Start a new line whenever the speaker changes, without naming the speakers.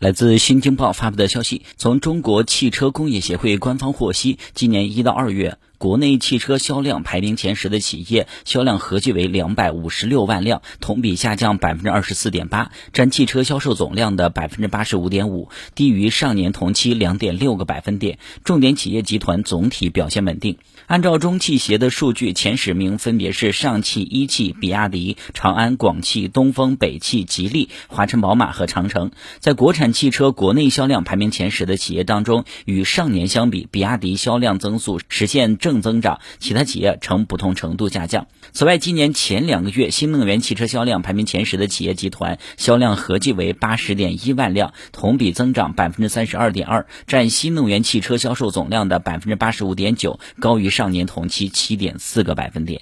来自新京报发布的消息，从中国汽车工业协会官方获悉，今年一到二月。国内汽车销量排名前十的企业销量合计为两百五十六万辆，同比下降百分之二十四点八，占汽车销售总量的百分之八十五点五，低于上年同期两点六个百分点。重点企业集团总体表现稳定。按照中汽协的数据，前十名分别是上汽、一汽、比亚迪、长安、广汽、东风、北汽、吉利、华晨宝马和长城。在国产汽车国内销量排名前十的企业当中，与上年相比，比亚迪销量增速实现正。正增长，其他企业呈不同程度下降。此外，今年前两个月新能源汽车销量排名前十的企业集团销量合计为八十点一万辆，同比增长百分之三十二点二，占新能源汽车销售总量的百分之八十五点九，高于上年同期七点四个百分点。